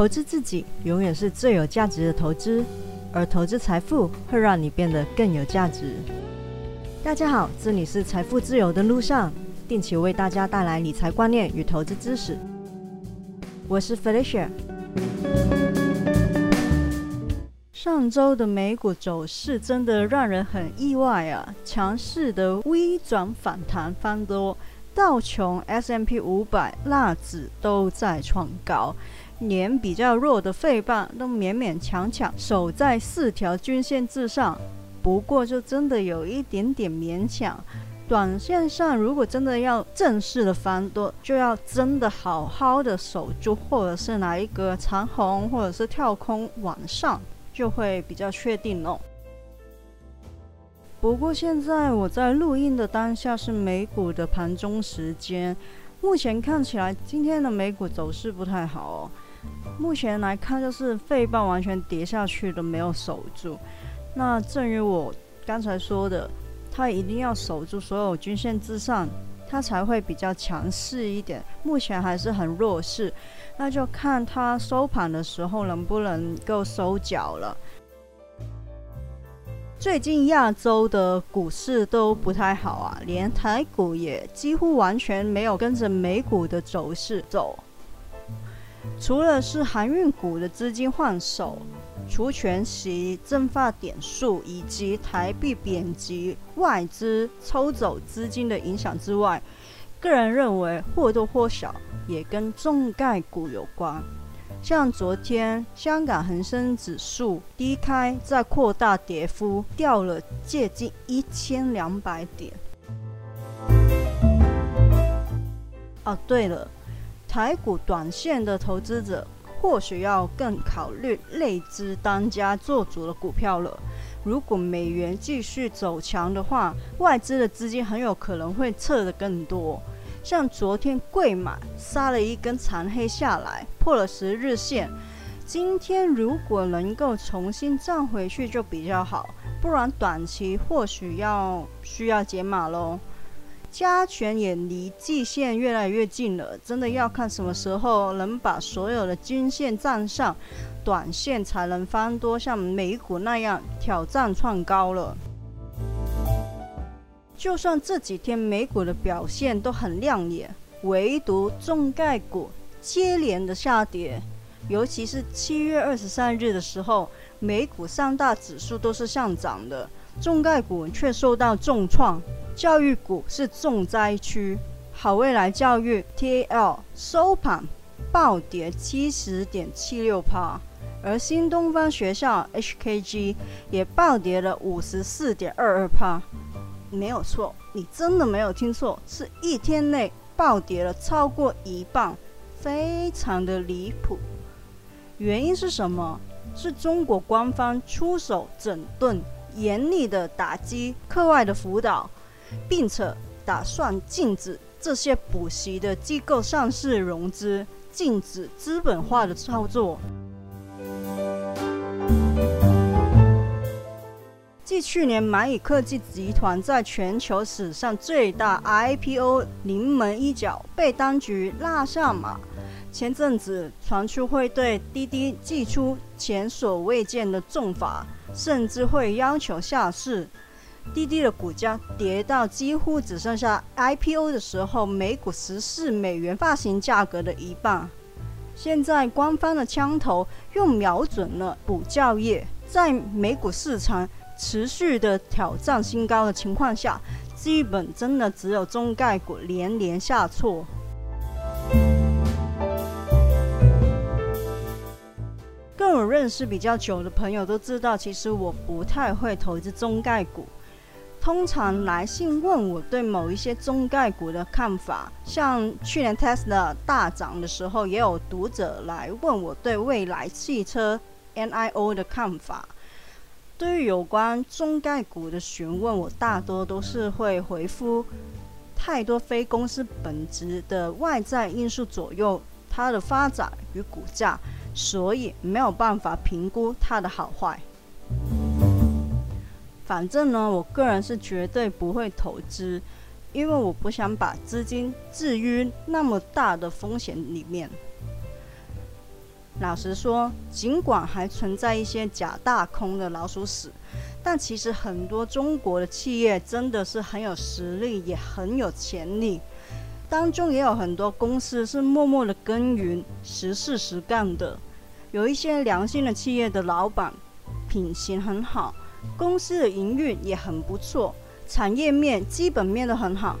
投资自己永远是最有价值的投资，而投资财富会让你变得更有价值。大家好，这里是财富自由的路上，定期为大家带来理财观念与投资知识。我是 Felicia。上周的美股走势真的让人很意外啊，强势的微转反弹翻多，道琼、S M P 五百、纳指都在创高，连比较弱的费半都勉勉强强守在四条均线之上，不过就真的有一点点勉强。短线上如果真的要正式的翻多，就要真的好好的守住，或者是拿一个长红，或者是跳空往上。就会比较确定哦。不过现在我在录音的当下是美股的盘中时间，目前看起来今天的美股走势不太好哦。目前来看就是费半完全跌下去都没有守住。那正如我刚才说的，它一定要守住所有均线之上，它才会比较强势一点。目前还是很弱势。那就看它收盘的时候能不能够收脚了。最近亚洲的股市都不太好啊，连台股也几乎完全没有跟着美股的走势走。除了是航运股的资金换手、除权息、增发点数以及台币贬值、外资抽走资金的影响之外，个人认为或多或少。也跟重概股有关，像昨天香港恒生指数低开再扩大跌幅，掉了接近一千两百点。哦，对了，台股短线的投资者或许要更考虑内资当家做主的股票了。如果美元继续走强的话，外资的资金很有可能会撤得更多。像昨天贵买杀了一根长黑下来，破了十日线。今天如果能够重新站回去就比较好，不然短期或许要需要解码喽。加权也离季线越来越近了，真的要看什么时候能把所有的均线站上，短线才能翻多，像美股那样挑战创高了。就算这几天美股的表现都很亮眼，唯独中概股接连的下跌，尤其是七月二十三日的时候，美股三大指数都是上涨的，中概股却受到重创，教育股是重灾区，好未来教育 TAL 收盘暴跌七十点七六帕，而新东方学校 HKG 也暴跌了五十四点二二帕。没有错，你真的没有听错，是一天内暴跌了超过一半，非常的离谱。原因是什么？是中国官方出手整顿，严厉的打击课外的辅导，并且打算禁止这些补习的机构上市融资，禁止资本化的操作。继去年蚂蚁科技集团在全球史上最大 IPO 临门一脚被当局拉下马，前阵子传出会对滴滴寄出前所未见的重罚，甚至会要求下市。滴滴的股价跌到几乎只剩下 IPO 的时候每股十四美元发行价格的一半。现在官方的枪头又瞄准了补教业，在美股市场。持续的挑战新高的情况下，基本真的只有中概股连连下挫。跟我认识比较久的朋友都知道，其实我不太会投资中概股。通常来信问我对某一些中概股的看法，像去年 Tesla 大涨的时候，也有读者来问我对未来汽车 NIO 的看法。对于有关中概股的询问，我大多都是会回复：太多非公司本质的外在因素左右它的发展与股价，所以没有办法评估它的好坏。反正呢，我个人是绝对不会投资，因为我不想把资金置于那么大的风险里面。老实说，尽管还存在一些假大空的老鼠屎，但其实很多中国的企业真的是很有实力，也很有潜力。当中也有很多公司是默默的耕耘、实事实干的。有一些良心的企业的老板，品行很好，公司的营运也很不错，产业面、基本面都很好。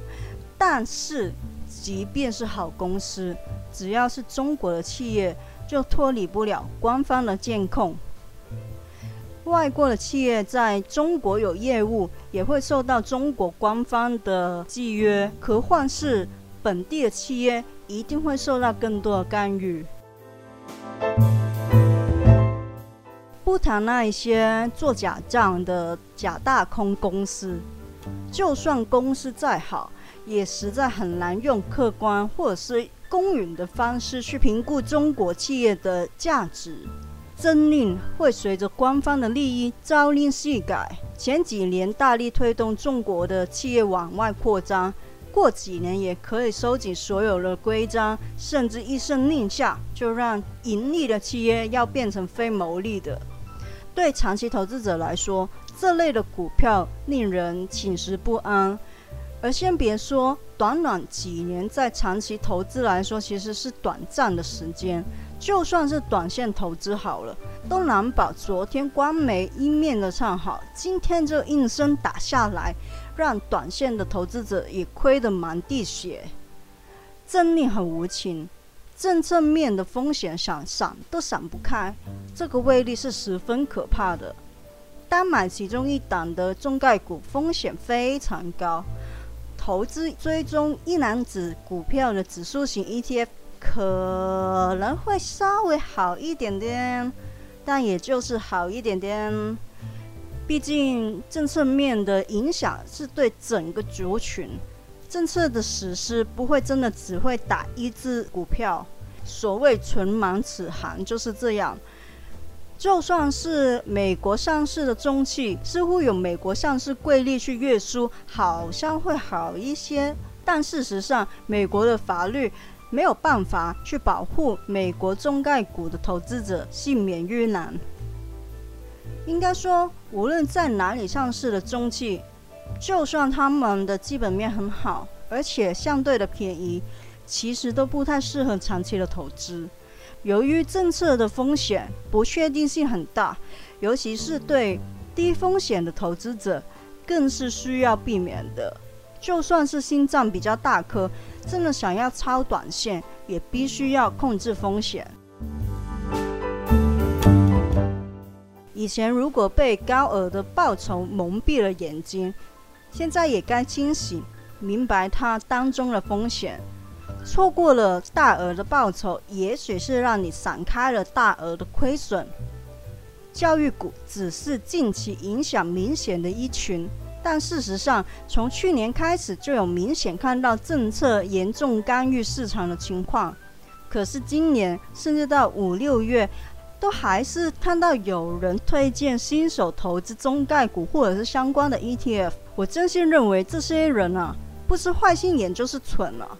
但是，即便是好公司，只要是中国的企业，就脱离不了官方的监控。外国的企业在中国有业务，也会受到中国官方的制约。何况是本地的企业，一定会受到更多的干预。不谈那一些做假账的假大空公司，就算公司再好，也实在很难用客观或者是。公允的方式去评估中国企业的价值，政令会随着官方的利益朝令夕改。前几年大力推动中国的企业往外扩张，过几年也可以收紧所有的规章，甚至一声令下就让盈利的企业要变成非牟利的。对长期投资者来说，这类的股票令人寝食不安。而先别说短短几年，在长期投资来说，其实是短暂的时间。就算是短线投资好了，都难保昨天光媒一面的唱好，今天就应声打下来，让短线的投资者也亏得满地血。政令很无情，政策面的风险想闪都闪不开，这个威力是十分可怕的。单买其中一档的中概股，风险非常高。投资追踪一篮子股票的指数型 ETF 可能会稍微好一点点，但也就是好一点点。毕竟政策面的影响是对整个族群，政策的实施不会真的只会打一只股票。所谓唇亡齿寒就是这样。就算是美国上市的中企，似乎有美国上市贵利去约束，好像会好一些。但事实上，美国的法律没有办法去保护美国中概股的投资者幸免于难。应该说，无论在哪里上市的中企，就算他们的基本面很好，而且相对的便宜，其实都不太适合长期的投资。由于政策的风险不确定性很大，尤其是对低风险的投资者，更是需要避免的。就算是心脏比较大颗，真的想要超短线，也必须要控制风险。以前如果被高额的报酬蒙蔽了眼睛，现在也该清醒，明白它当中的风险。错过了大额的报酬，也许是让你闪开了大额的亏损。教育股只是近期影响明显的一群，但事实上，从去年开始就有明显看到政策严重干预市场的情况。可是今年甚至到五六月，都还是看到有人推荐新手投资中概股或者是相关的 ETF。我真心认为这些人啊，不是坏心眼就是蠢了。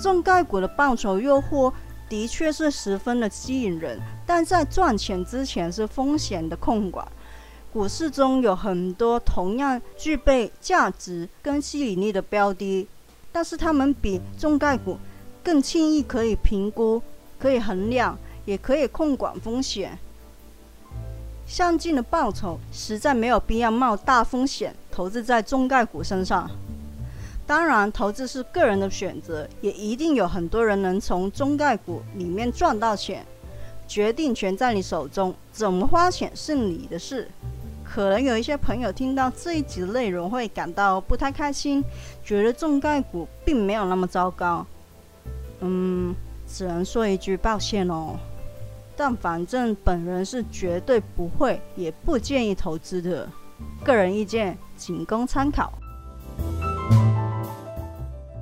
中概股的报酬诱惑的确是十分的吸引人，但在赚钱之前是风险的控管。股市中有很多同样具备价值跟吸引力的标的，但是他们比中概股更轻易可以评估、可以衡量，也可以控管风险。相近的报酬，实在没有必要冒大风险投资在中概股身上。当然，投资是个人的选择，也一定有很多人能从中概股里面赚到钱。决定权在你手中，怎么花钱是你的事。可能有一些朋友听到这一集的内容会感到不太开心，觉得重概股并没有那么糟糕。嗯，只能说一句抱歉哦。但反正本人是绝对不会，也不建议投资的。个人意见仅供参考。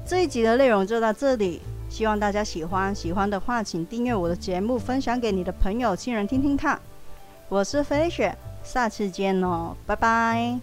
这一集的内容就到这里，希望大家喜欢。喜欢的话，请订阅我的节目，分享给你的朋友、亲人听听看。我是飞雪，下次见哦，拜拜。